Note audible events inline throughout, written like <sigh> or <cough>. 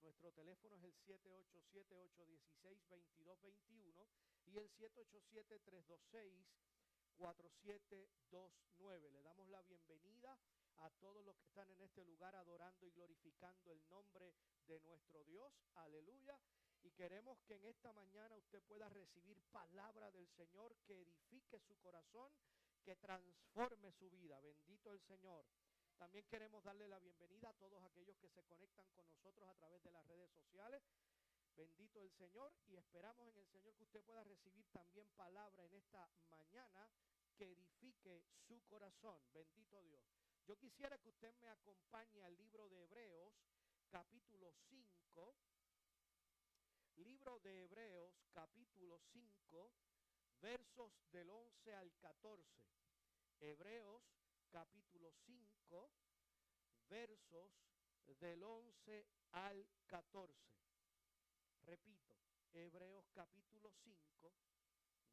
Nuestro teléfono es el 787-816-2221 y el 787-326-4729. Le damos la bienvenida a todos los que están en este lugar adorando y glorificando el nombre de nuestro Dios. Aleluya. Y queremos que en esta mañana usted pueda recibir palabra del Señor que edifique su corazón, que transforme su vida. Bendito el Señor. También queremos darle la bienvenida a todos aquellos que se conectan con nosotros a través de las redes sociales. Bendito el Señor y esperamos en el Señor que usted pueda recibir también palabra en esta mañana que edifique su corazón. Bendito Dios. Yo quisiera que usted me acompañe al libro de Hebreos, capítulo 5 libro de Hebreos capítulo 5, versos del 11 al 14. Hebreos capítulo 5, versos del 11 al 14. Repito, Hebreos capítulo 5,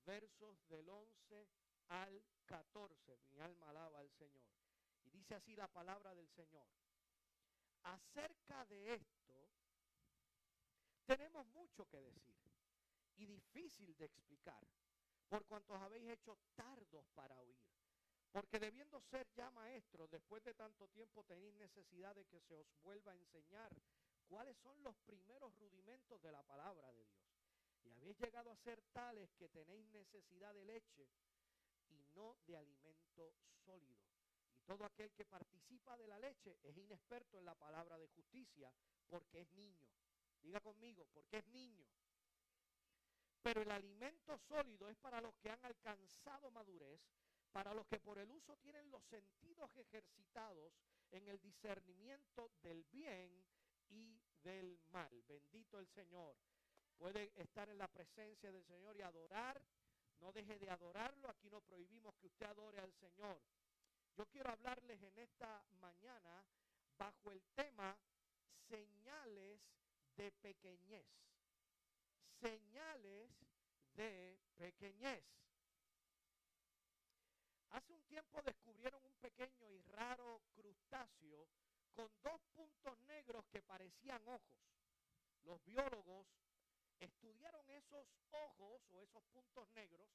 versos del 11 al 14. Mi alma alaba al Señor. Y dice así la palabra del Señor. Acerca de esto, tenemos mucho que decir y difícil de explicar, por cuantos habéis hecho tardos para oír. Porque debiendo ser ya maestros, después de tanto tiempo tenéis necesidad de que se os vuelva a enseñar cuáles son los primeros rudimentos de la palabra de Dios. Y habéis llegado a ser tales que tenéis necesidad de leche y no de alimento sólido. Y todo aquel que participa de la leche es inexperto en la palabra de justicia porque es niño. Diga conmigo, porque es niño. Pero el alimento sólido es para los que han alcanzado madurez, para los que por el uso tienen los sentidos ejercitados en el discernimiento del bien y del mal. Bendito el Señor. Puede estar en la presencia del Señor y adorar. No deje de adorarlo. Aquí no prohibimos que usted adore al Señor. Yo quiero hablarles en esta mañana bajo el tema señales de pequeñez. Señales de pequeñez. Hace un tiempo descubrieron un pequeño y raro crustáceo con dos puntos negros que parecían ojos. Los biólogos estudiaron esos ojos o esos puntos negros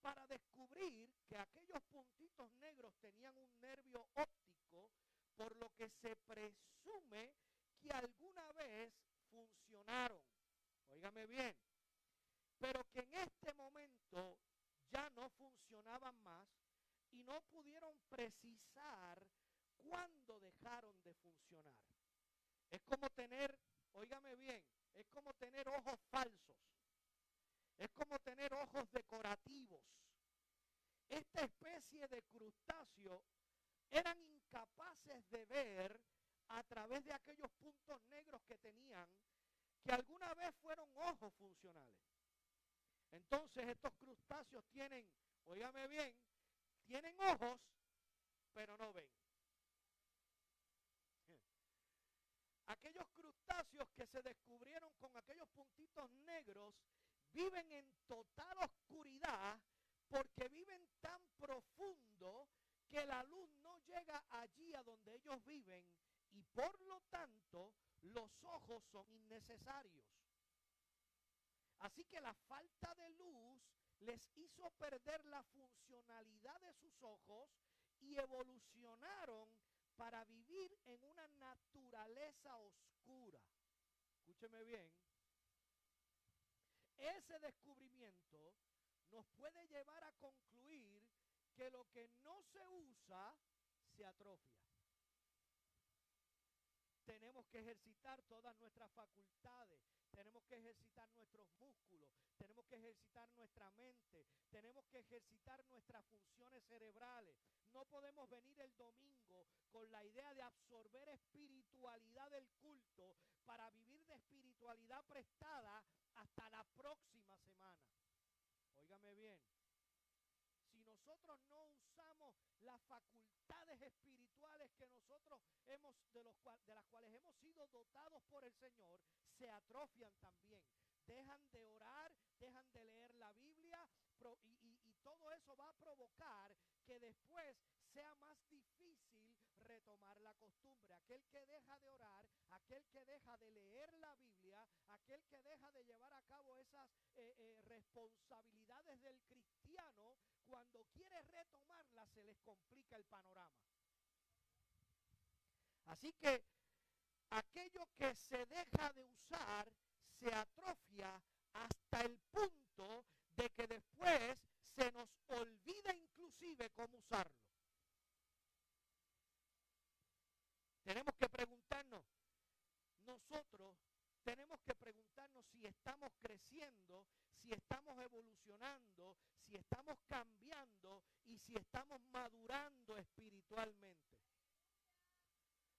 para descubrir que aquellos puntitos negros tenían un nervio óptico, por lo que se presume que alguna vez funcionaron. Óigame bien. Pero que en este momento ya no funcionaban más y no pudieron precisar cuándo dejaron de funcionar. Es como tener, óigame bien, es como tener ojos falsos. Es como tener ojos decorativos. Esta especie de crustáceo eran incapaces de ver a través de aquellos puntos negros que tenían, que alguna vez fueron ojos funcionales. Entonces estos crustáceos tienen, oígame bien, tienen ojos, pero no ven. <laughs> Aquellos crustáceos que se descubrieron con aquellos puntitos negros viven en total oscuridad porque viven tan profundo que la luz no llega allí a donde ellos viven y por lo tanto los ojos son innecesarios. Así que la falta de luz les hizo perder la funcionalidad de sus ojos y evolucionaron para vivir en una naturaleza oscura. Escúcheme bien. Ese descubrimiento nos puede llevar a concluir que lo que no se usa se atrofia tenemos que ejercitar todas nuestras facultades, tenemos que ejercitar nuestros músculos, tenemos que ejercitar nuestra mente, tenemos que ejercitar nuestras funciones cerebrales. No podemos venir el domingo con la idea de absorber espiritualidad del culto para vivir de espiritualidad prestada hasta la próxima semana. Óigame bien, si nosotros no usamos las facultades espirituales que nosotros hemos, de, los de las cuales hemos sido dotados por el Señor, se atrofian también. Dejan de orar, dejan de leer la Biblia y, y todo eso va a provocar que después sea más difícil retomar la costumbre. Aquel que deja de orar, aquel que deja de leer la Biblia, aquel que deja de llevar a cabo esas eh, eh, responsabilidades del cristiano, cuando quiere retomarla se les complica el panorama. Así que aquello que se deja de usar se atrofia hasta el punto de que después se nos olvida inclusive cómo usarlo. Tenemos que preguntarnos, nosotros tenemos que preguntarnos si estamos creciendo, si estamos evolucionando, si estamos cambiando y si estamos madurando espiritualmente.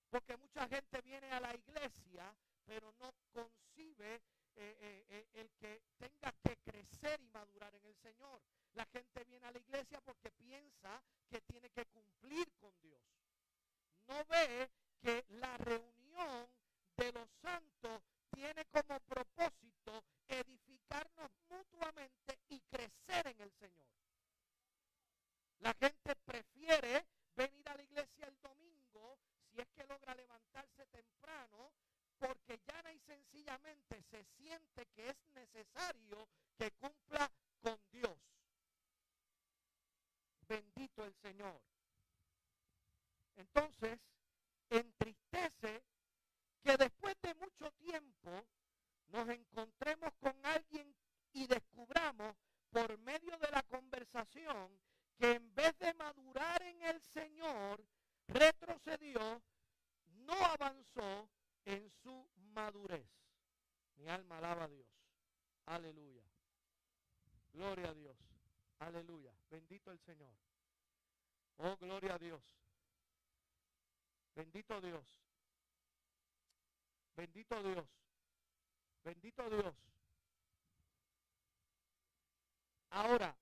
Porque mucha gente viene a la iglesia, pero no concibe eh, eh, eh, el que tenga que crecer y madurar en el Señor. La gente viene a la iglesia porque piensa que tiene que cumplir con Dios. No ve que la reunión de los santos tiene como propósito edificarnos mutuamente y crecer en el Señor. La gente prefiere venir a la iglesia el domingo si es que logra levantarse temprano porque llana y sencillamente se siente que es necesario que cumpla con Dios. Bendito el Señor. Entonces, entristece que después de mucho tiempo nos encontremos con alguien y descubramos por medio de la conversación que en vez de madurar en el Señor, retrocedió, no avanzó en su madurez. Mi alma alaba a Dios. Aleluya. Gloria a Dios. Aleluya. Bendito el Señor. Oh, gloria a Dios. Bendito Dios. Bendito Dios. Bendito Dios. Ahora,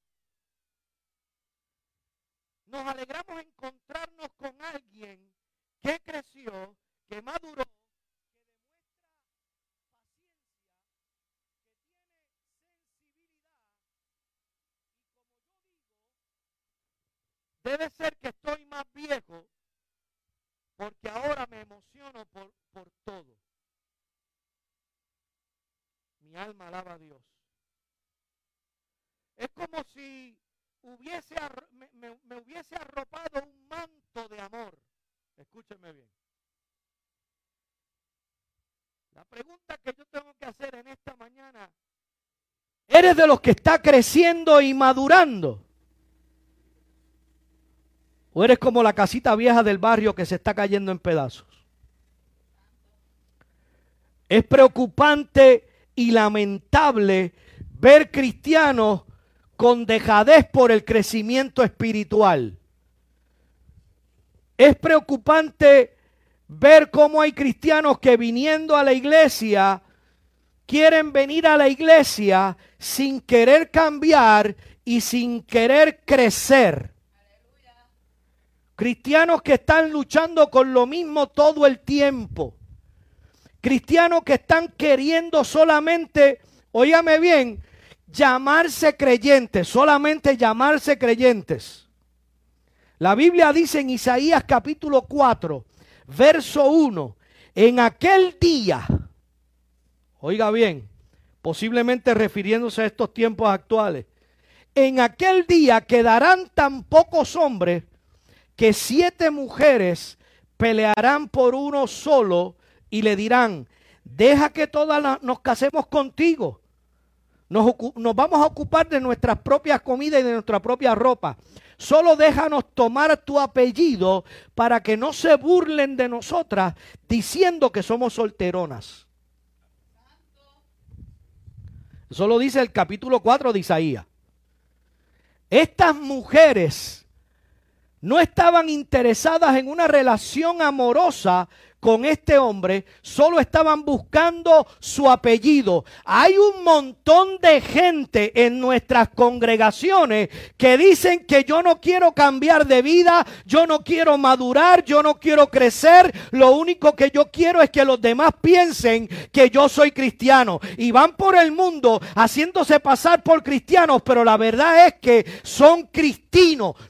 nos alegramos encontrarnos con alguien que creció, que maduró, Debe ser que estoy más viejo porque ahora me emociono por, por todo. Mi alma alaba a Dios. Es como si hubiese, me, me hubiese arropado un manto de amor. Escúcheme bien. La pregunta que yo tengo que hacer en esta mañana, ¿eres de los que está creciendo y madurando? ¿O eres como la casita vieja del barrio que se está cayendo en pedazos? Es preocupante y lamentable ver cristianos con dejadez por el crecimiento espiritual. Es preocupante ver cómo hay cristianos que viniendo a la iglesia quieren venir a la iglesia sin querer cambiar y sin querer crecer. Cristianos que están luchando con lo mismo todo el tiempo. Cristianos que están queriendo solamente, óigame bien, llamarse creyentes, solamente llamarse creyentes. La Biblia dice en Isaías capítulo 4, verso 1, en aquel día, oiga bien, posiblemente refiriéndose a estos tiempos actuales, en aquel día quedarán tan pocos hombres que siete mujeres pelearán por uno solo y le dirán, deja que todas nos casemos contigo. Nos, vamos a ocupar de nuestras propias comidas y de nuestra propia ropa. Solo déjanos tomar tu apellido para que no se burlen de nosotras diciendo que somos solteronas. Eso lo dice el capítulo 4 de Isaías. Estas mujeres no estaban interesadas en una relación amorosa con este hombre, solo estaban buscando su apellido. Hay un montón de gente en nuestras congregaciones que dicen que yo no quiero cambiar de vida, yo no quiero madurar, yo no quiero crecer, lo único que yo quiero es que los demás piensen que yo soy cristiano y van por el mundo haciéndose pasar por cristianos, pero la verdad es que son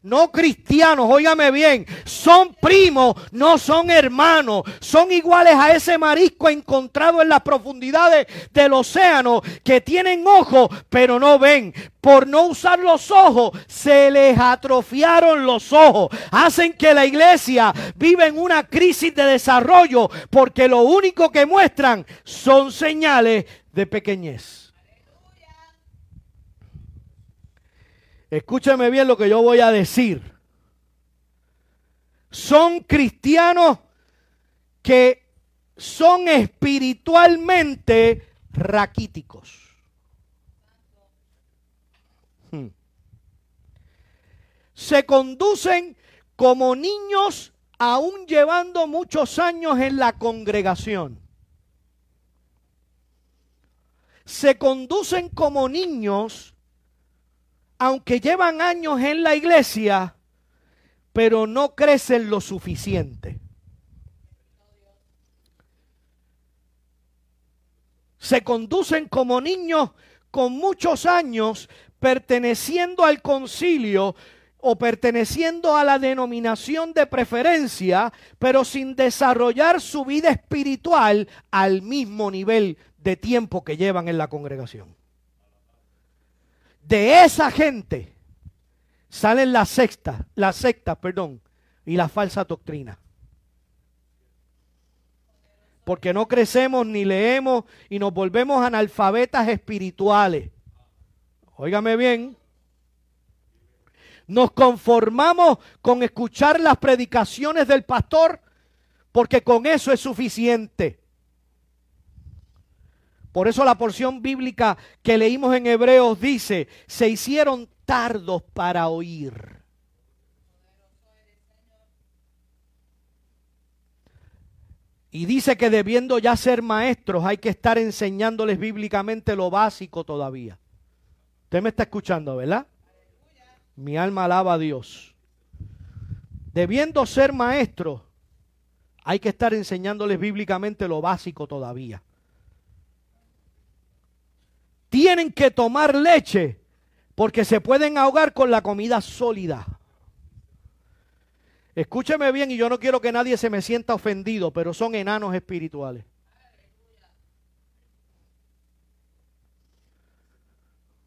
no cristianos, óigame bien, son primos, no son hermanos, son iguales a ese marisco encontrado en las profundidades del océano que tienen ojos pero no ven. Por no usar los ojos, se les atrofiaron los ojos. Hacen que la iglesia viva en una crisis de desarrollo porque lo único que muestran son señales de pequeñez. Escúcheme bien lo que yo voy a decir. Son cristianos que son espiritualmente raquíticos. Hmm. Se conducen como niños aún llevando muchos años en la congregación. Se conducen como niños aunque llevan años en la iglesia, pero no crecen lo suficiente. Se conducen como niños con muchos años perteneciendo al concilio o perteneciendo a la denominación de preferencia, pero sin desarrollar su vida espiritual al mismo nivel de tiempo que llevan en la congregación. De esa gente salen las sectas, las sectas, perdón, y la falsa doctrina. Porque no crecemos ni leemos y nos volvemos analfabetas espirituales. Óigame bien. Nos conformamos con escuchar las predicaciones del pastor porque con eso es suficiente. Por eso la porción bíblica que leímos en Hebreos dice, se hicieron tardos para oír. Y dice que debiendo ya ser maestros hay que estar enseñándoles bíblicamente lo básico todavía. Usted me está escuchando, ¿verdad? Mi alma alaba a Dios. Debiendo ser maestros, hay que estar enseñándoles bíblicamente lo básico todavía. Tienen que tomar leche porque se pueden ahogar con la comida sólida. Escúcheme bien y yo no quiero que nadie se me sienta ofendido, pero son enanos espirituales.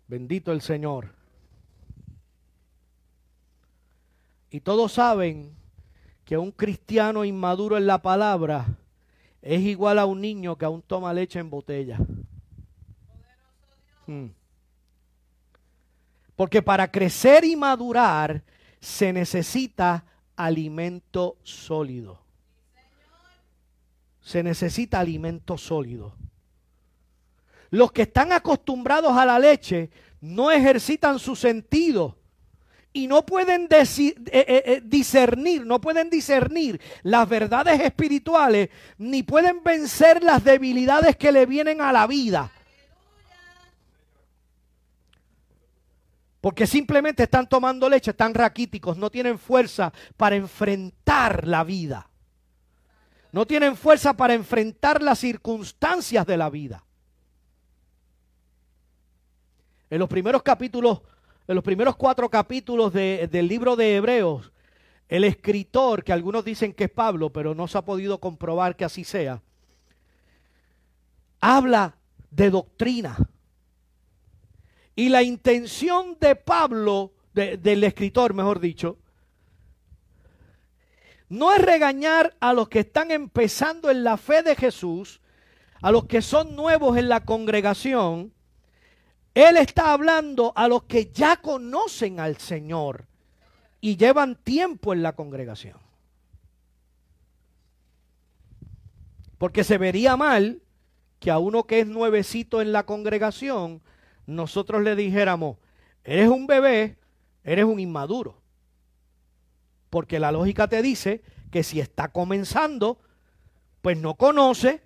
Bendito el Señor. Y todos saben que un cristiano inmaduro en la palabra es igual a un niño que aún toma leche en botella. Hmm. Porque para crecer y madurar se necesita alimento sólido. Se necesita alimento sólido. Los que están acostumbrados a la leche no ejercitan su sentido y no pueden eh, eh, eh, discernir, no pueden discernir las verdades espirituales, ni pueden vencer las debilidades que le vienen a la vida. Porque simplemente están tomando leche, están raquíticos, no tienen fuerza para enfrentar la vida. No tienen fuerza para enfrentar las circunstancias de la vida. En los primeros capítulos, en los primeros cuatro capítulos del libro de Hebreos, el escritor, que algunos dicen que es Pablo, pero no se ha podido comprobar que así sea, habla de doctrina y la intención de Pablo, del escritor, mejor dicho, no es regañar a los que están empezando en la fe de Jesús, a los que son nuevos en la congregación. Él está hablando a los que ya conocen al Señor y llevan tiempo en la congregación. Porque se vería mal que a uno que es nuevecito en la congregación nosotros le dijéramos, eres un bebé, eres un inmaduro. Porque la lógica te dice que si está comenzando, pues no conoce,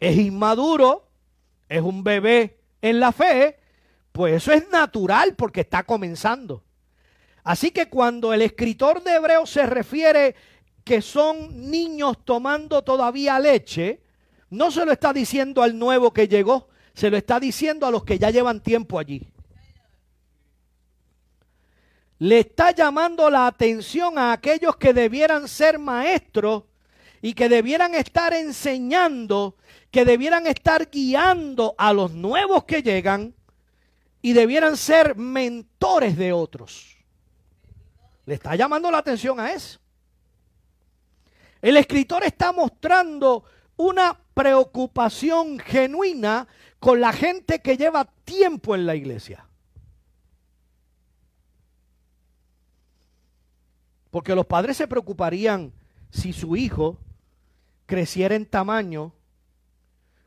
es inmaduro, es un bebé en la fe, pues eso es natural porque está comenzando. Así que cuando el escritor de Hebreos se refiere que son niños tomando todavía leche, no se lo está diciendo al nuevo que llegó, se lo está diciendo a los que ya llevan tiempo allí. Le está llamando la atención a aquellos que debieran ser maestros y que debieran estar enseñando, que debieran estar guiando a los nuevos que llegan y debieran ser mentores de otros. Le está llamando la atención a eso. El escritor está mostrando una preocupación genuina con la gente que lleva tiempo en la iglesia. Porque los padres se preocuparían si su hijo creciera en tamaño,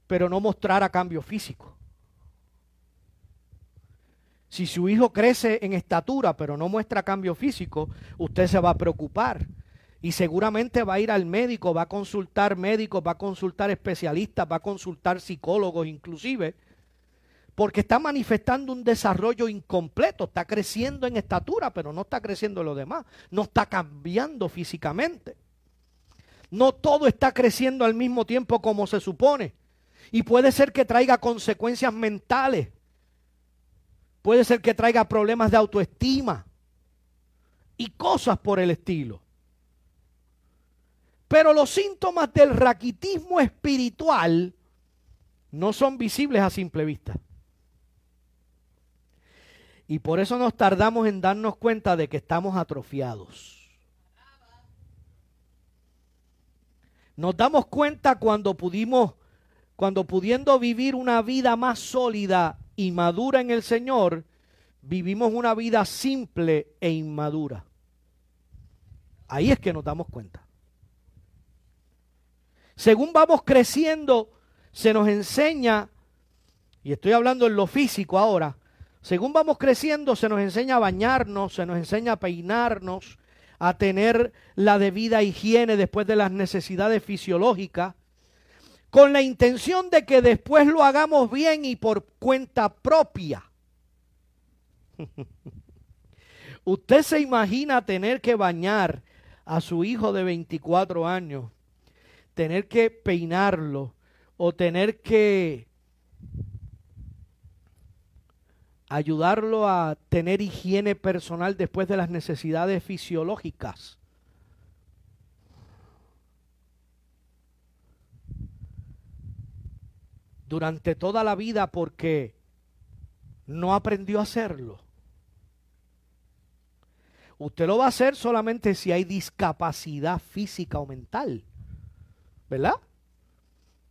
pero no mostrara cambio físico. Si su hijo crece en estatura, pero no muestra cambio físico, usted se va a preocupar. Y seguramente va a ir al médico, va a consultar médicos, va a consultar especialistas, va a consultar psicólogos inclusive, porque está manifestando un desarrollo incompleto, está creciendo en estatura, pero no está creciendo en lo demás, no está cambiando físicamente. No todo está creciendo al mismo tiempo como se supone. Y puede ser que traiga consecuencias mentales. Puede ser que traiga problemas de autoestima y cosas por el estilo. Pero los síntomas del raquitismo espiritual no son visibles a simple vista. Y por eso nos tardamos en darnos cuenta de que estamos atrofiados. Nos damos cuenta cuando pudimos, cuando pudiendo vivir una vida más sólida y madura en el Señor, vivimos una vida simple e inmadura. Ahí es que nos damos cuenta. Según vamos creciendo, se nos enseña, y estoy hablando en lo físico ahora, según vamos creciendo, se nos enseña a bañarnos, se nos enseña a peinarnos, a tener la debida higiene después de las necesidades fisiológicas, con la intención de que después lo hagamos bien y por cuenta propia. <laughs> Usted se imagina tener que bañar a su hijo de 24 años, tener que peinarlo o tener que ayudarlo a tener higiene personal después de las necesidades fisiológicas. Durante toda la vida porque no aprendió a hacerlo. Usted lo va a hacer solamente si hay discapacidad física o mental. ¿Verdad?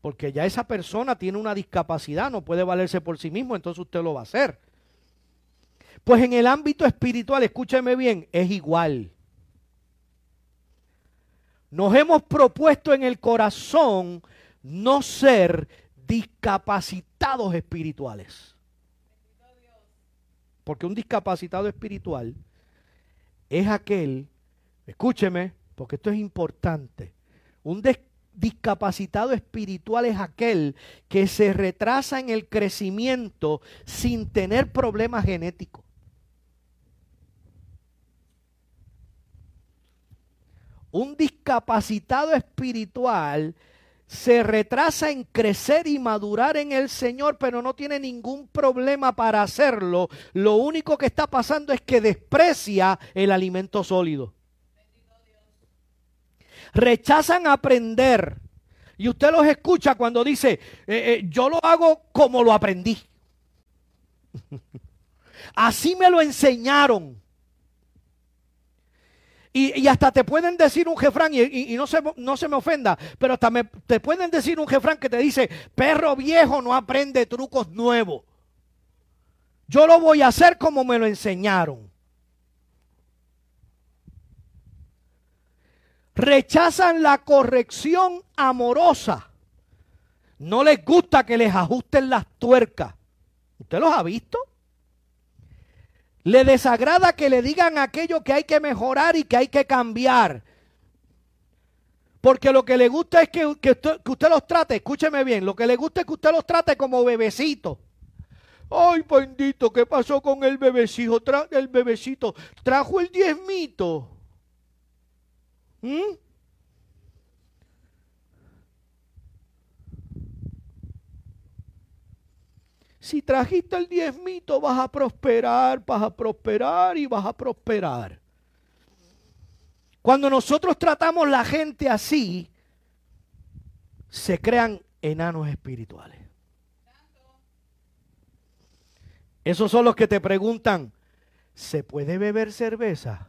Porque ya esa persona tiene una discapacidad, no puede valerse por sí mismo, entonces usted lo va a hacer. Pues en el ámbito espiritual, escúcheme bien, es igual. Nos hemos propuesto en el corazón no ser discapacitados espirituales. Porque un discapacitado espiritual es aquel, escúcheme, porque esto es importante, un discapacitado espiritual es aquel que se retrasa en el crecimiento sin tener problemas genéticos. un discapacitado espiritual se retrasa en crecer y madurar en el Señor, pero no tiene ningún problema para hacerlo. Lo único que está pasando es que desprecia el alimento sólido. Rechazan aprender. Y usted los escucha cuando dice, eh, eh, yo lo hago como lo aprendí. <laughs> Así me lo enseñaron. Y, hasta te pueden decir un jefrán, y, no, se, no se me ofenda, pero hasta te pueden decir un jefrán que te dice, perro viejo no aprende trucos nuevos. Yo lo voy a hacer como me lo enseñaron. Rechazan la corrección amorosa. No les gusta que les ajusten las tuercas. ¿Usted los ha visto? Le desagrada que le digan aquello que hay que mejorar y que hay que cambiar. Porque lo que le gusta es que, usted, los trate, escúcheme bien, lo que le gusta es que usted los trate como bebecito. Ay, bendito, ¿qué pasó con el bebecito? el bebecito trajo el diezmito. ¿Mm? Si trajiste el diezmito, vas a prosperar, vas a prosperar y vas a prosperar. Cuando nosotros tratamos la gente así, se crean enanos espirituales. Esos son los que te preguntan, ¿se puede beber cerveza?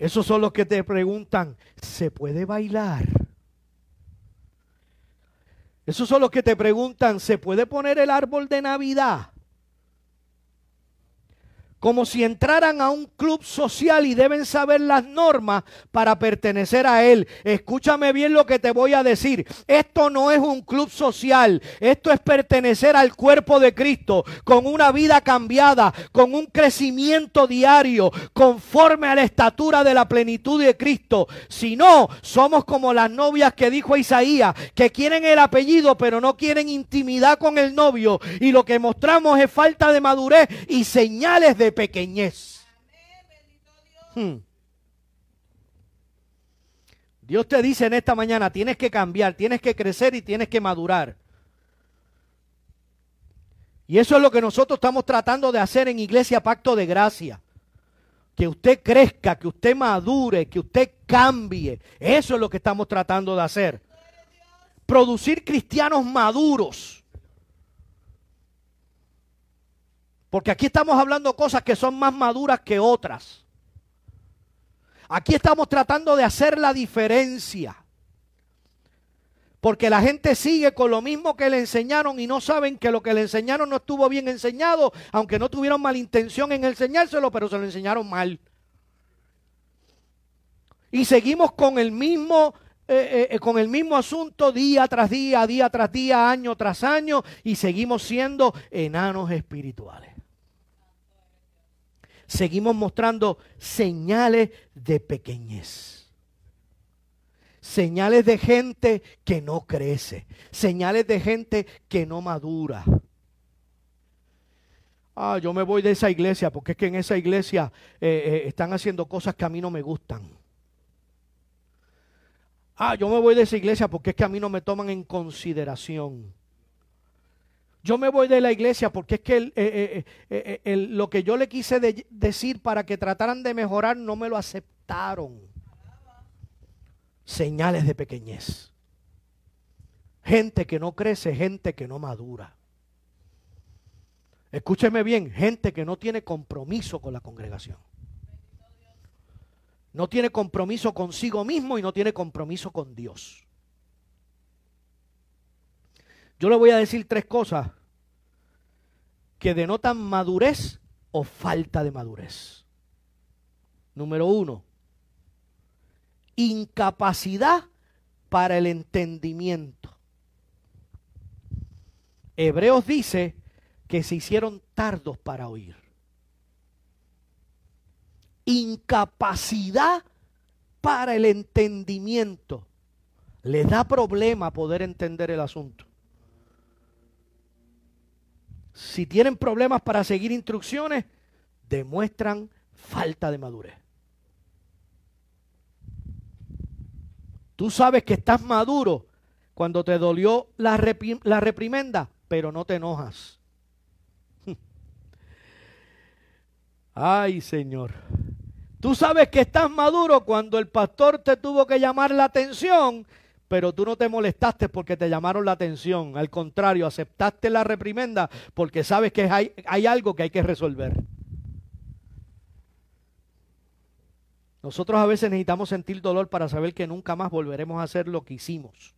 Esos son los que te preguntan, ¿se puede bailar? Esos son los que te preguntan, ¿se puede poner el árbol de Navidad? Como si entraran a un club social y deben saber las normas para pertenecer a él. Escúchame bien lo que te voy a decir. Esto no es un club social, esto es pertenecer al cuerpo de Cristo con una vida cambiada, con un crecimiento diario, conforme a la estatura de la plenitud de Cristo. Si no, somos como las novias que dijo Isaías, que quieren el apellido pero no quieren intimidad con el novio y lo que mostramos es falta de madurez y señales de pequeñez. Hmm. Dios te dice en esta mañana, tienes que cambiar, tienes que crecer y tienes que madurar. Y eso es lo que nosotros estamos tratando de hacer en Iglesia Pacto de Gracia. Que usted crezca, que usted madure, que usted cambie. Eso es lo que estamos tratando de hacer. Producir cristianos maduros Porque aquí estamos hablando cosas que son más maduras que otras. Aquí estamos tratando de hacer la diferencia. Porque la gente sigue con lo mismo que le enseñaron y no saben que lo que le enseñaron no estuvo bien enseñado, aunque no tuvieron mala intención en enseñárselo, pero se lo enseñaron mal. Y seguimos con el mismo eh, eh, con el mismo asunto día tras día, día tras día, año tras año, y seguimos siendo enanos espirituales seguimos mostrando señales de pequeñez. Señales de gente que no crece. Señales de gente que no madura. Ah, yo me voy de esa iglesia porque es que en esa iglesia eh, eh, están haciendo cosas que a mí no me gustan. Ah, yo me voy de esa iglesia porque es que a mí no me toman en consideración. Yo me voy de la iglesia porque es que eh, eh, eh, lo que yo le quise decir para que trataran de mejorar no me lo aceptaron. Señales de pequeñez. Gente que no crece, gente que no madura. Escúcheme bien, gente que no tiene compromiso con la congregación. No tiene compromiso consigo mismo y no tiene compromiso con Dios. Yo le voy a decir tres cosas que denotan madurez o falta de madurez. Número uno, incapacidad para el entendimiento. Hebreos dice que se hicieron tardos para oír. Incapacidad para el entendimiento. Les da problema poder entender el asunto. Si tienen problemas para seguir instrucciones, demuestran falta de madurez. Tú sabes que estás maduro cuando te dolió la, reprimenda, pero no te enojas. <laughs> Ay, Señor. Tú sabes que estás maduro cuando el pastor te tuvo que llamar la atención pero tú no te molestaste porque te llamaron la atención. Al contrario, aceptaste la reprimenda porque sabes que hay, algo que hay que resolver. Nosotros a veces necesitamos sentir dolor para saber que nunca más volveremos a hacer lo que hicimos.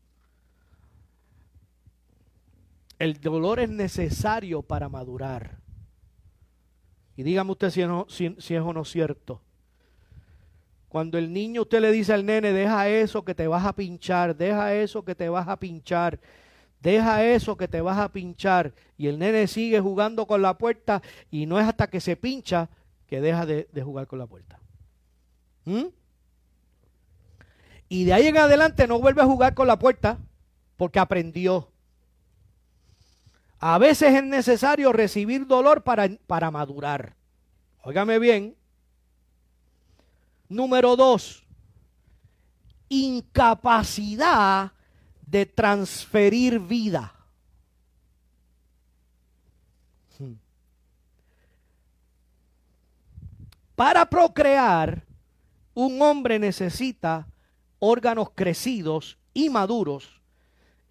El dolor es necesario para madurar. Y dígame usted si, si es o no cierto. Cuando el niño usted le dice al nene, deja eso que te vas a pinchar, deja eso que te vas a pinchar, deja eso que te vas a pinchar. Y el nene sigue jugando con la puerta y no es hasta que se pincha que deja de, jugar con la puerta. ¿Mm? Y de ahí en adelante no vuelve a jugar con la puerta porque aprendió. A veces es necesario recibir dolor para, para madurar. Óigame bien. Número dos, incapacidad de transferir vida. Hmm. Para procrear, un hombre necesita órganos crecidos y maduros,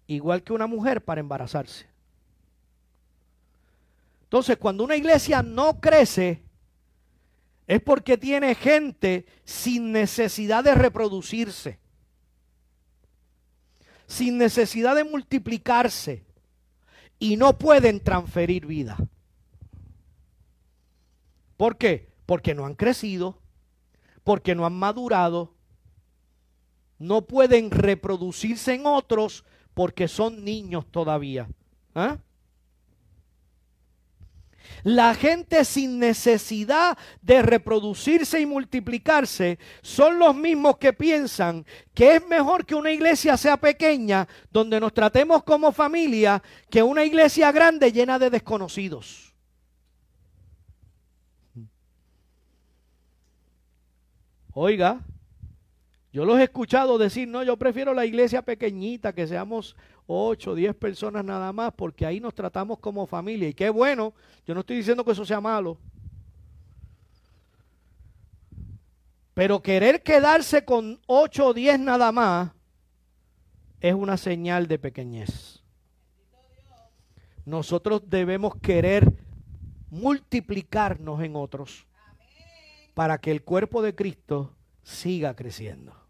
igual que una mujer para embarazarse. Entonces, cuando una iglesia no crece, es porque tiene gente sin necesidad de reproducirse, sin necesidad de multiplicarse, y no pueden transferir vida. ¿Por qué? Porque no han crecido, porque no han madurado, no pueden reproducirse en otros porque son niños todavía. ¿Ah? La gente sin necesidad de reproducirse y multiplicarse son los mismos que piensan que es mejor que una iglesia sea pequeña, donde nos tratemos como familia, que una iglesia grande llena de desconocidos. Oiga, yo los he escuchado decir, no, yo prefiero la iglesia pequeñita, que seamos 8, 10 personas nada más, porque ahí nos tratamos como familia. Y qué bueno, yo no estoy diciendo que eso sea malo. Pero querer quedarse con 8 o 10 nada más es una señal de pequeñez. Nosotros debemos querer multiplicarnos en otros para que el cuerpo de Cristo siga creciendo.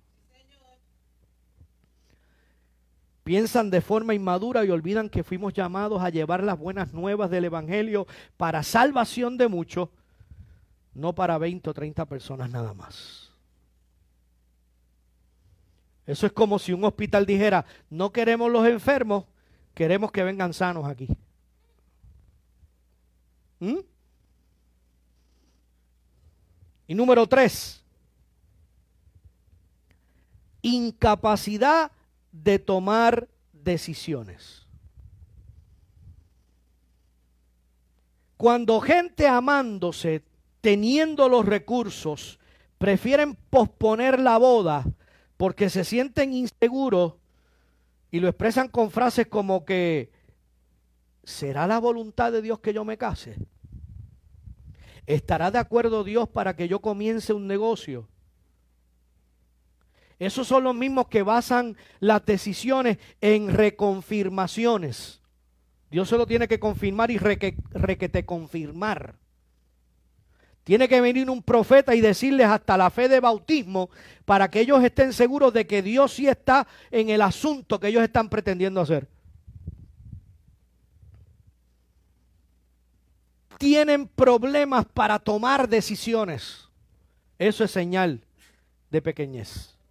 Piensan de forma inmadura y olvidan que fuimos llamados a llevar las buenas nuevas del Evangelio para salvación de muchos, no para 20 o 30 personas nada más. Eso es como si un hospital dijera, no queremos los enfermos, queremos que vengan sanos aquí. ¿Mm? Y número tres, incapacidad de tomar decisiones. Cuando gente amándose, teniendo los recursos, prefieren posponer la boda porque se sienten inseguros y lo expresan con frases como que, ¿será la voluntad de Dios que yo me case? ¿Estará de acuerdo Dios para que yo comience un negocio? Esos son los mismos que basan las decisiones en reconfirmaciones. Dios solo tiene que confirmar y requete confirmar. Tiene que venir un profeta y decirles hasta la fe de bautismo para que ellos estén seguros de que Dios sí está en el asunto que ellos están pretendiendo hacer. Tienen problemas para tomar decisiones. Eso es señal de pequeñez.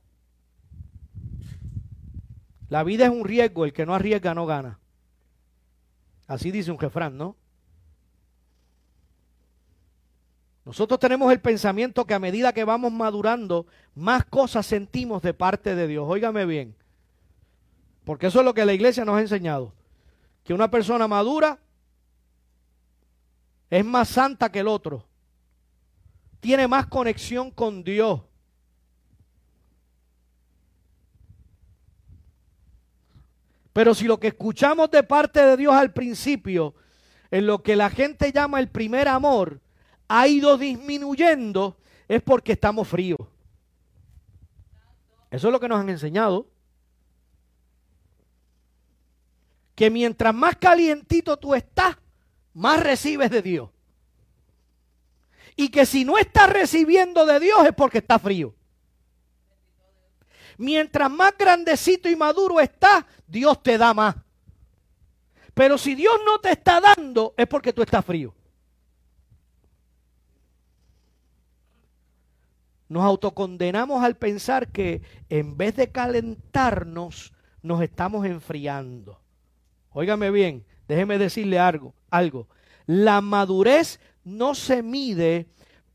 La vida es un riesgo, el que no arriesga no gana. Así dice un jefrán, ¿no? Nosotros tenemos el pensamiento que a medida que vamos madurando, más cosas sentimos de parte de Dios. Óigame bien. Porque eso es lo que la iglesia nos ha enseñado. Que una persona madura es más santa que el otro. Tiene más conexión con Dios. Pero si lo que escuchamos de parte de Dios al principio, en lo que la gente llama el primer amor, ha ido disminuyendo, es porque estamos fríos. Eso es lo que nos han enseñado. Que mientras más calientito tú estás, más recibes de Dios. Y que si no estás recibiendo de Dios es porque está frío. Mientras más grandecito y maduro estás, Dios te da más. Pero si Dios no te está dando, es porque tú estás frío. Nos autocondenamos al pensar que en vez de calentarnos, nos estamos enfriando. Óigame bien, déjeme decirle algo, algo. La madurez no se mide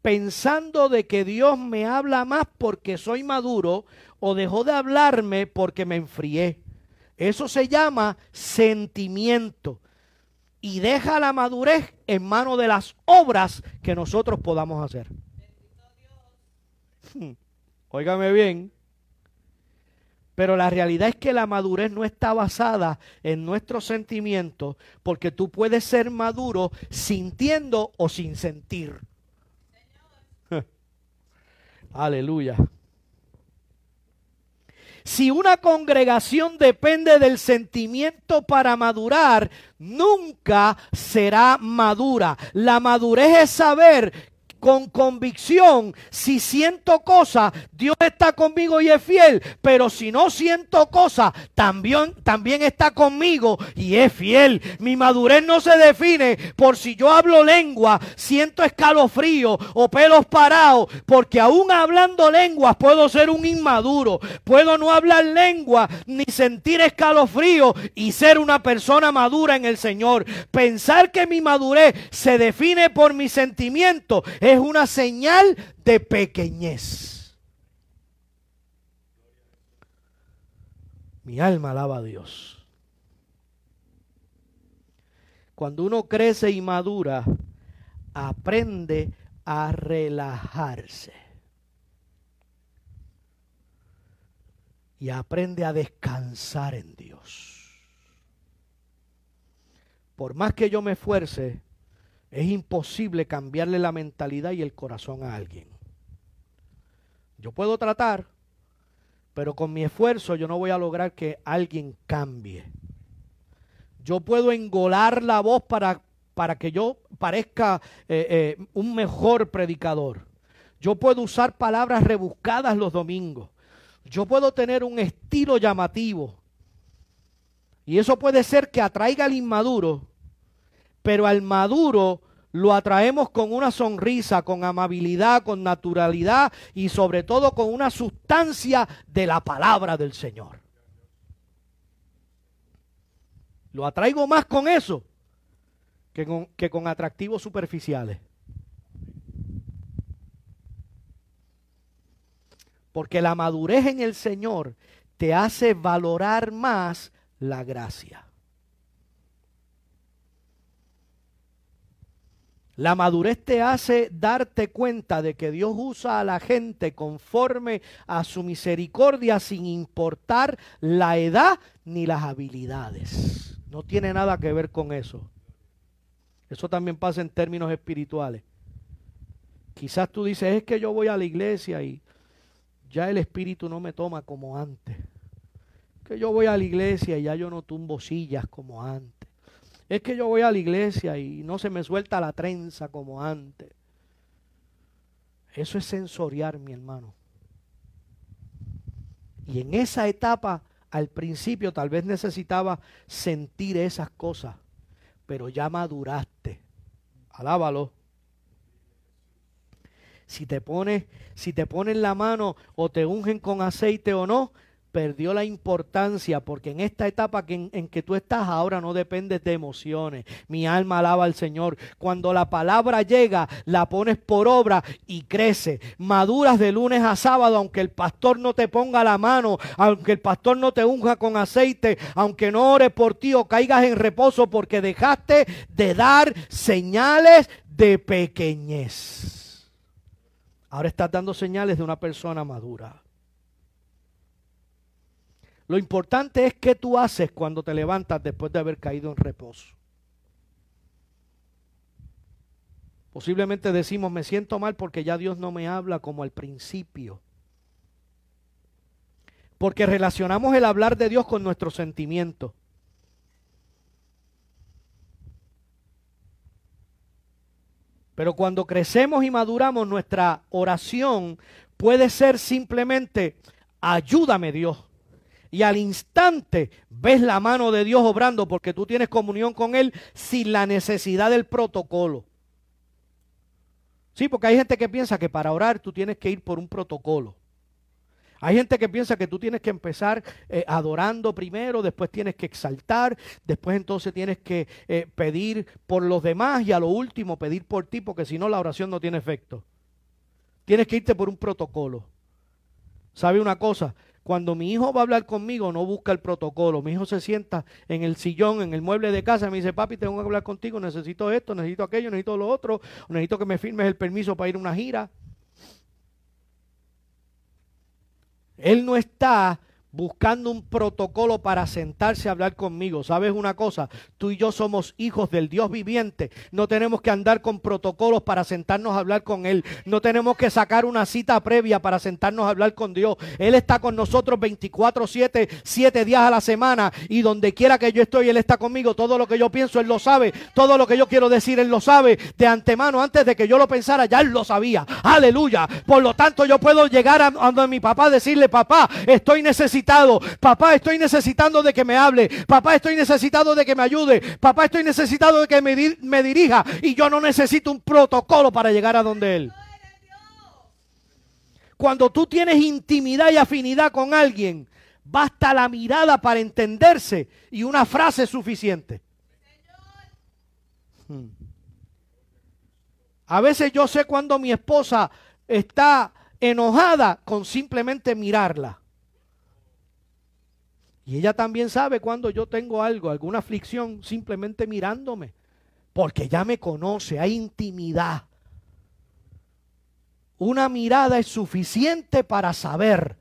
pensando de que Dios me habla más porque soy maduro o dejó de hablarme porque me enfrié. Eso se llama sentimiento. Y deja la madurez en manos de las obras que nosotros podamos hacer. Óigame bien. Pero la realidad es que la madurez no está basada en nuestros sentimientos, porque tú puedes ser maduro sintiendo o sin sentir. Aleluya. Si una congregación depende del sentimiento para madurar, nunca será madura. La madurez es saber con convicción, si siento cosas, Dios está conmigo y es fiel, pero si no siento cosas, también, también está conmigo y es fiel. Mi madurez no se define por si yo hablo lengua, siento escalofrío o pelos parados, porque aún hablando lenguas puedo ser un inmaduro, puedo no hablar lengua ni sentir escalofrío y ser una persona madura en el Señor. Pensar que mi madurez se define por mis sentimientos es es una señal de pequeñez. Mi alma alaba a Dios. Cuando uno crece y madura, aprende a relajarse. Y aprende a descansar en Dios. Por más que yo me esfuerce, es imposible cambiarle la mentalidad y el corazón a alguien. Yo puedo tratar, pero con mi esfuerzo yo no voy a lograr que alguien cambie. Yo puedo engolar la voz para, para que yo parezca eh, eh, un mejor predicador. Yo puedo usar palabras rebuscadas los domingos. Yo puedo tener un estilo llamativo. Y eso puede ser que atraiga al inmaduro, pero al maduro lo atraemos con una sonrisa, con amabilidad, con naturalidad y sobre todo con una sustancia de la palabra del Señor. Lo atraigo más con eso que con, que con atractivos superficiales. Porque la madurez en el Señor te hace valorar más la gracia. La madurez te hace darte cuenta de que Dios usa a la gente conforme a su misericordia sin importar la edad ni las habilidades. No tiene nada que ver con eso. Eso también pasa en términos espirituales. Quizás tú dices, es que yo voy a la iglesia y ya el espíritu no me toma como antes. Que yo voy a la iglesia y ya yo no tumbo sillas como antes. Es que yo voy a la iglesia y no se me suelta la trenza como antes. Eso es sensoriar, mi hermano. Y en esa etapa, al principio, tal vez necesitaba sentir esas cosas, pero ya maduraste. Alábalo. Si te pones, si te ponen la mano o te ungen con aceite o no, perdió la importancia porque en esta etapa que en, que tú estás ahora no dependes de emociones. Mi alma alaba al Señor. Cuando la palabra llega, la pones por obra y crece. Maduras de lunes a sábado, aunque el pastor no te ponga la mano, aunque el pastor no te unja con aceite, aunque no ore por ti o caigas en reposo porque dejaste de dar señales de pequeñez. Ahora estás dando señales de una persona madura. Lo importante es qué tú haces cuando te levantas después de haber caído en reposo. Posiblemente decimos, me siento mal porque ya Dios no me habla como al principio. Porque relacionamos el hablar de Dios con nuestros sentimientos. Pero cuando crecemos y maduramos, nuestra oración puede ser simplemente, ayúdame Dios y al instante ves la mano de Dios obrando porque tú tienes comunión con Él sin la necesidad del protocolo. Sí, porque hay gente que piensa que para orar tú tienes que ir por un protocolo. Hay gente que piensa que tú tienes que empezar eh, adorando primero, después tienes que exaltar, después entonces tienes que eh, pedir por los demás y a lo último pedir por ti, porque si no la oración no tiene efecto. Tienes que irte por un protocolo. ¿Sabe una cosa? Cuando mi hijo va a hablar conmigo, no busca el protocolo. Mi hijo se sienta en el sillón, en el mueble de casa, y me dice, papi, tengo que hablar contigo, necesito esto, necesito aquello, necesito lo otro, necesito que me firmes el permiso para ir a una gira. Él no está buscando un protocolo para sentarse a hablar conmigo. ¿Sabes una cosa? Tú y yo somos hijos del Dios viviente. No tenemos que andar con protocolos para sentarnos a hablar con Él. No tenemos que sacar una cita previa para sentarnos a hablar con Dios. Él está con nosotros 24, 7, 7 días a la semana. Y donde quiera que yo estoy, Él está conmigo. Todo lo que yo pienso, Él lo sabe. Todo lo que yo quiero decir, Él lo sabe. De antemano, antes de que yo lo pensara, ya Él lo sabía. Aleluya. Por lo tanto, yo puedo llegar a donde mi papá, decirle, papá, estoy Papá, estoy necesitando de que me hable. Papá, estoy necesitado de que me ayude. Papá, estoy necesitado de que me, me dirija. Y yo no necesito un protocolo para llegar a donde Él. Cuando tú tienes intimidad y afinidad con alguien, basta la mirada para entenderse y una frase es suficiente. Hmm. A veces yo sé cuando mi esposa está enojada con simplemente mirarla. Y ella también sabe cuando yo tengo algo, alguna aflicción, simplemente mirándome. Porque ya me conoce, hay intimidad. Una mirada es suficiente para saber.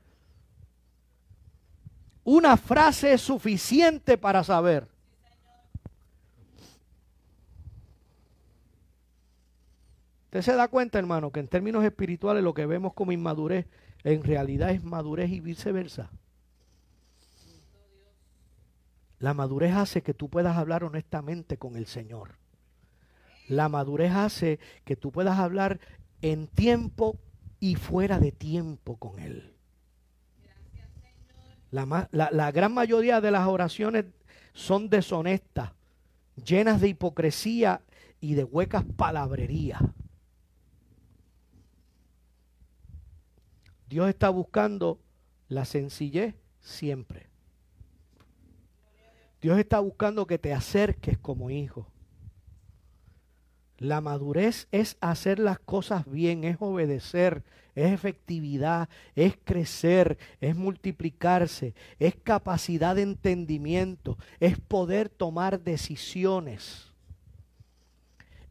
Una frase es suficiente para saber. Usted se da cuenta, hermano, que en términos espirituales lo que vemos como inmadurez en realidad es madurez y viceversa. La madurez hace que tú puedas hablar honestamente con el Señor. La madurez hace que tú puedas hablar en tiempo y fuera de tiempo con Él. La, la, gran mayoría de las oraciones son deshonestas, llenas de hipocresía y de huecas palabrerías. Dios está buscando la sencillez siempre. Dios está buscando que te acerques como hijo. La madurez es hacer las cosas bien, es obedecer, es efectividad, es crecer, es multiplicarse, es capacidad de entendimiento, es poder tomar decisiones.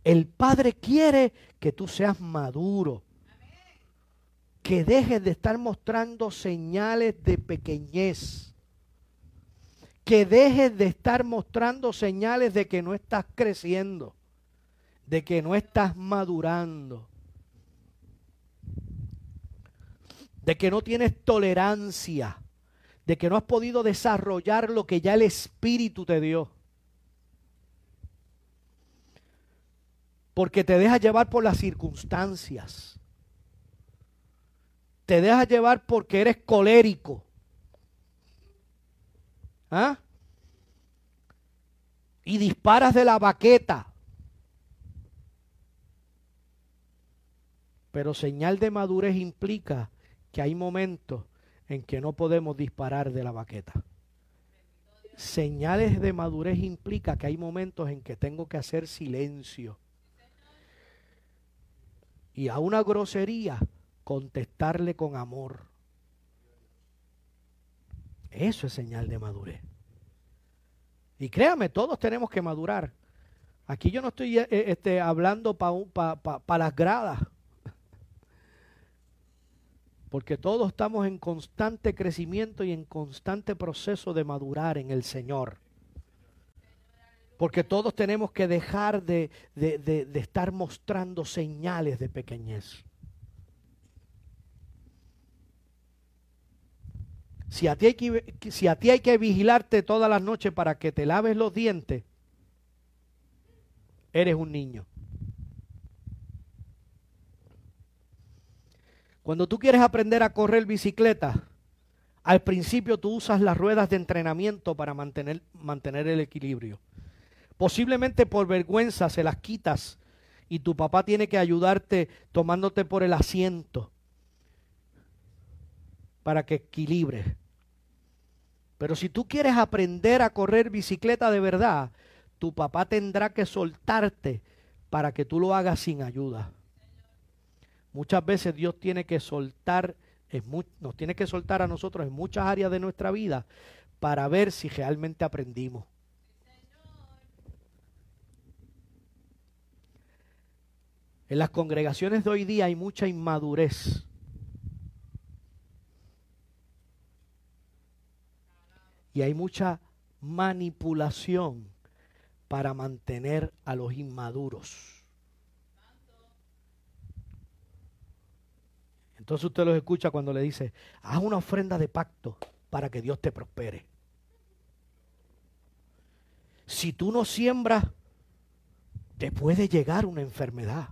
El Padre quiere que tú seas maduro, que dejes de estar mostrando señales de pequeñez que dejes de estar mostrando señales de que no estás creciendo, de que no estás madurando, de que no tienes tolerancia, de que no has podido desarrollar lo que ya el Espíritu te dio. Porque te dejas llevar por las circunstancias. Te dejas llevar porque eres colérico ¿Ah? Y disparas de la baqueta. Pero señal de madurez implica que hay momentos en que no podemos disparar de la baqueta. Señales de madurez implica que hay momentos en que tengo que hacer silencio. Y a una grosería contestarle con amor. Eso es señal de madurez. Y créame, todos tenemos que madurar. Aquí yo no estoy eh, eh, este, hablando para las gradas. Porque todos estamos en constante crecimiento y en constante proceso de madurar en el Señor. Porque todos tenemos que dejar de estar mostrando señales de pequeñez. Si a, ti hay que, si a ti hay que vigilarte todas las noches para que te laves los dientes, eres un niño. Cuando tú quieres aprender a correr bicicleta, al principio tú usas las ruedas de entrenamiento para mantener, mantener el equilibrio. Posiblemente por vergüenza se las quitas y tu papá tiene que ayudarte tomándote por el asiento para que equilibres. Pero si tú quieres aprender a correr bicicleta de verdad, tu papá tendrá que soltarte para que tú lo hagas sin ayuda. Muchas veces Dios tiene que soltar, nos tiene que soltar a nosotros en muchas áreas de nuestra vida para ver si realmente aprendimos. En las congregaciones de hoy día hay mucha inmadurez. Y hay mucha manipulación para mantener a los inmaduros. Entonces usted los escucha cuando le dice, haz una ofrenda de pacto para que Dios te prospere. Si tú no siembras, te puede llegar una enfermedad.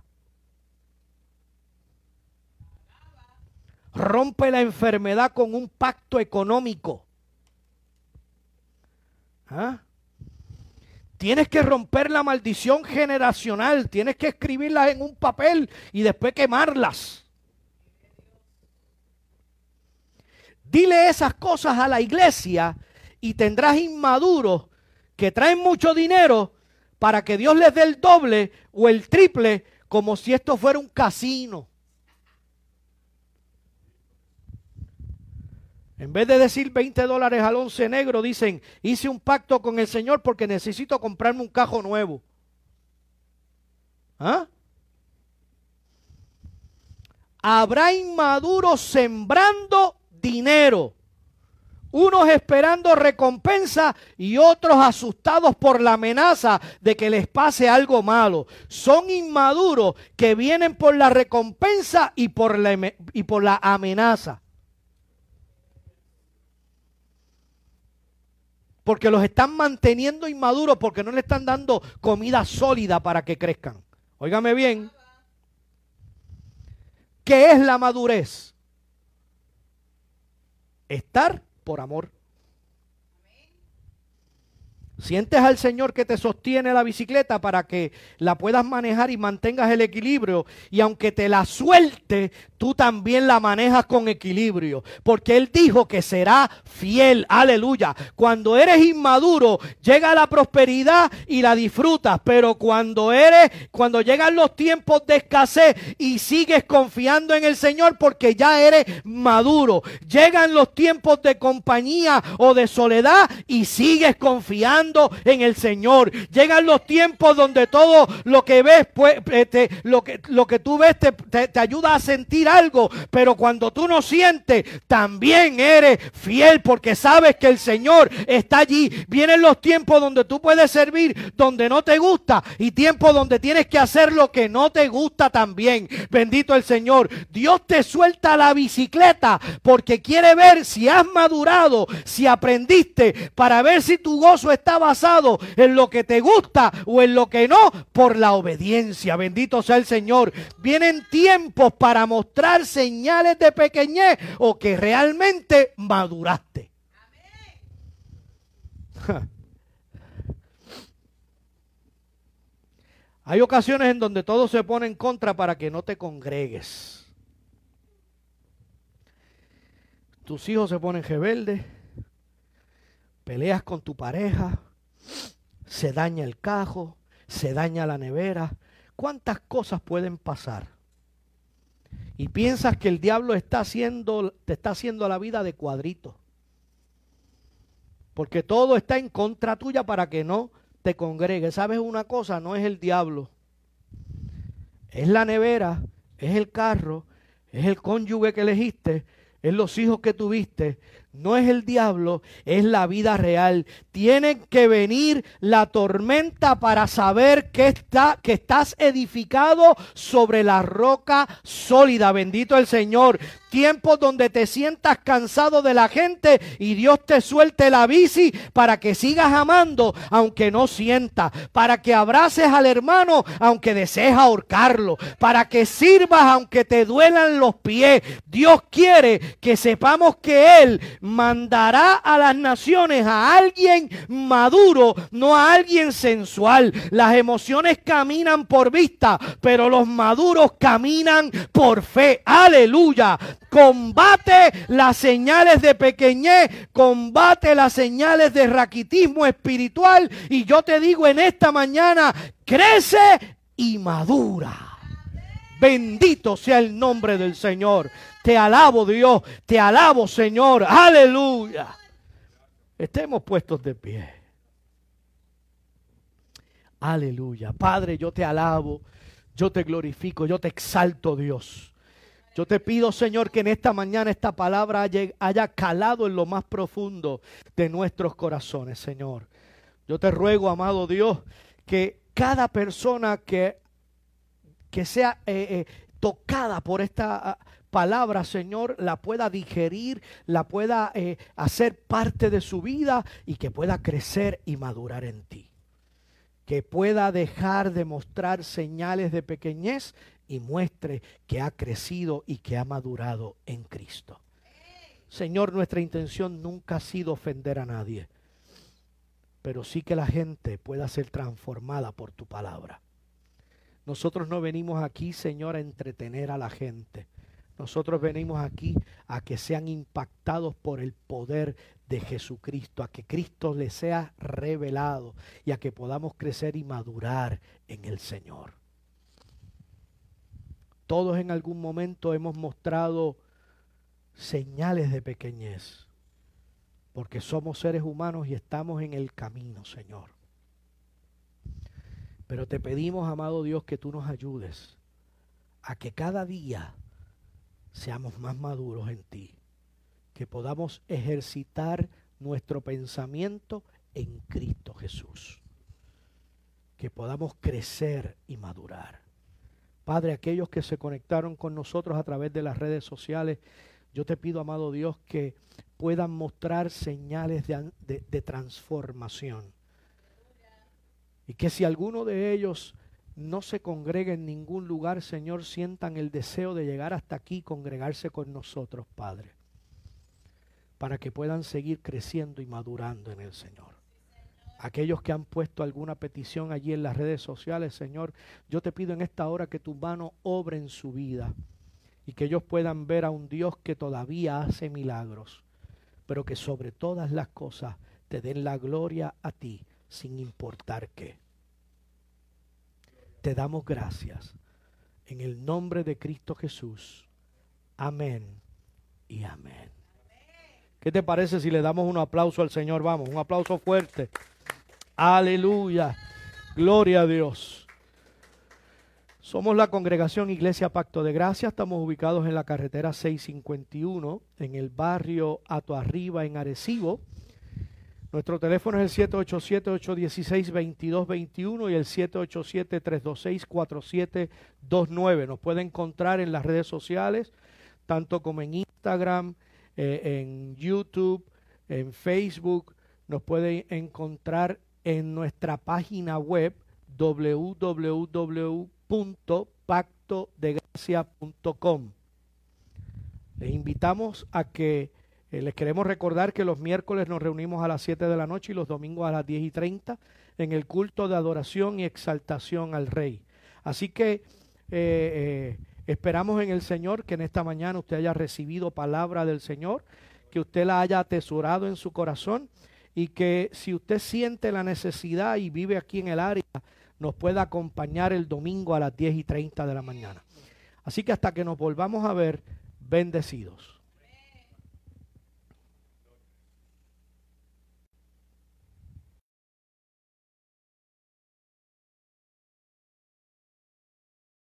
Rompe la enfermedad con un pacto económico. ¿Ah? Tienes que romper la maldición generacional. Tienes que escribirlas en un papel y después quemarlas. Dile esas cosas a la iglesia y tendrás inmaduros que traen mucho dinero para que Dios les dé el doble o el triple como si esto fuera un casino. En vez de decir 20 dólares al once negro, dicen, hice un pacto con el Señor porque necesito comprarme un cajo nuevo. ¿Ah? Habrá inmaduros sembrando dinero. Unos esperando recompensa y otros asustados por la amenaza de que les pase algo malo. Son inmaduros que vienen por la recompensa y por la, y por la amenaza. Porque los están manteniendo inmaduros, porque no le están dando comida sólida para que crezcan. Óigame bien. ¿Qué es la madurez? Estar por amor. Sientes al Señor que te sostiene la bicicleta para que la puedas manejar y mantengas el equilibrio. Y aunque te la suelte, tú también la manejas con equilibrio. Porque Él dijo que será fiel. Aleluya. Cuando eres inmaduro, llega la prosperidad y la disfrutas. Pero cuando eres, cuando llegan los tiempos de escasez y sigues confiando en el Señor porque ya eres maduro. Llegan los tiempos de compañía o de soledad y sigues confiando en el Señor. Llegan los tiempos donde todo lo que ves, pues, lo, que, lo que tú ves te, te ayuda a sentir algo, pero cuando tú no sientes, también eres fiel porque sabes que el Señor está allí. Vienen los tiempos donde tú puedes servir donde no te gusta y tiempos donde tienes que hacer lo que no te gusta también. Bendito el Señor. Dios te suelta la bicicleta porque quiere ver si has madurado, si aprendiste, para ver si tu gozo está basado en lo que te gusta o en lo que no, por la obediencia. Bendito sea el Señor. Vienen tiempos para mostrar señales de pequeñez o que realmente maduraste. Hay ocasiones en donde todo se pone en contra para que no te congregues. Tus hijos se ponen rebeldes peleas con tu pareja, se daña el cajo, se daña la nevera. ¿Cuántas cosas pueden pasar? Y piensas que el diablo está haciendo, te está haciendo la vida de cuadrito. Porque todo está en contra tuya para que no te congregues. ¿Sabes una cosa? No es el diablo. Es la nevera, es el carro, es el cónyuge que elegiste, es los hijos que tuviste, no es el diablo, es la vida real. Tiene que venir la tormenta para saber que, está, que estás edificado sobre la roca sólida. Bendito el Señor. Tiempos donde te sientas cansado de la gente y Dios te suelte la bici para que sigas amando aunque no sientas. Para que abraces al hermano aunque desees ahorcarlo. Para que sirvas aunque te duelan los pies. Dios quiere que sepamos que Él mandará a las naciones a alguien maduro, no a alguien sensual. Las emociones caminan por vista, pero los maduros caminan por fe. Aleluya. Combate las señales de pequeñez, combate las señales de raquitismo espiritual. Y yo te digo en esta mañana, crece y madura. Bendito sea el nombre del Señor. Te alabo Dios, te alabo Señor. Aleluya. Estemos puestos de pie. Aleluya. Padre, yo te alabo, yo te glorifico, yo te exalto Dios. Yo te pido, Señor, que en esta mañana esta palabra haya, calado en lo más profundo de nuestros corazones, Señor. Yo te ruego, amado Dios, que cada persona que, que sea eh, eh, tocada por esta ah, palabra, Señor, la pueda digerir, la pueda eh, hacer parte de su vida y que pueda crecer y madurar en ti. Que pueda dejar de mostrar señales de pequeñez y muestre que ha crecido y que ha madurado en Cristo. Señor, nuestra intención nunca ha sido ofender a nadie pero sí que la gente pueda ser transformada por tu palabra. Nosotros no venimos aquí, Señor, a entretener a la gente. Nosotros venimos aquí a que sean impactados por el poder de Jesucristo, a que Cristo les sea revelado y a que podamos crecer y madurar en el Señor. Todos en algún momento hemos mostrado señales de pequeñez porque somos seres humanos y estamos en el camino, Señor. Pero te pedimos, amado Dios, que tú nos ayudes a que cada día seamos más maduros en ti, que podamos ejercitar nuestro pensamiento en Cristo Jesús, que podamos crecer y madurar. Padre, aquellos que se conectaron con nosotros a través de las redes sociales, yo te pido, amado Dios, que puedan mostrar señales de, transformación. Y que si alguno de ellos no se congrega en ningún lugar, Señor, sientan el deseo de llegar hasta aquí, congregarse con nosotros, Padre, para que puedan seguir creciendo y madurando en el Señor. Aquellos que han puesto alguna petición allí en las redes sociales, Señor, yo te pido en esta hora que tu mano obre en su vida y que ellos puedan ver a un Dios que todavía hace milagros, pero que sobre todas las cosas te den la gloria a ti, sin importar qué. Te damos gracias en el nombre de Cristo Jesús. Amén y amén. ¿Qué te parece si le damos un aplauso al Señor? Vamos, un aplauso fuerte. Aleluya. Gloria a Dios. Somos la congregación Iglesia Pacto de Gracia, estamos ubicados en la carretera 651, en el barrio Ato Arriba, en Arecibo. Nuestro teléfono es el 787-816-2221 y el 787-326-4729. Nos puede encontrar en las redes sociales, tanto como en Instagram, eh, en YouTube, en Facebook. Nos puede encontrar en nuestra página web www www.pactodegracia.com. Les invitamos a que eh, les queremos recordar que los miércoles nos reunimos a las 7 de la noche y los domingos a las 10 y 30 en el culto de adoración y exaltación al Rey. Así que eh, eh, esperamos en el Señor que en esta mañana usted haya recibido palabra del Señor, que usted la haya atesorado en su corazón y que si usted siente la necesidad y vive aquí en el área nos pueda acompañar el domingo a las 10 y 30 de la mañana. Así que hasta que nos volvamos a ver, bendecidos.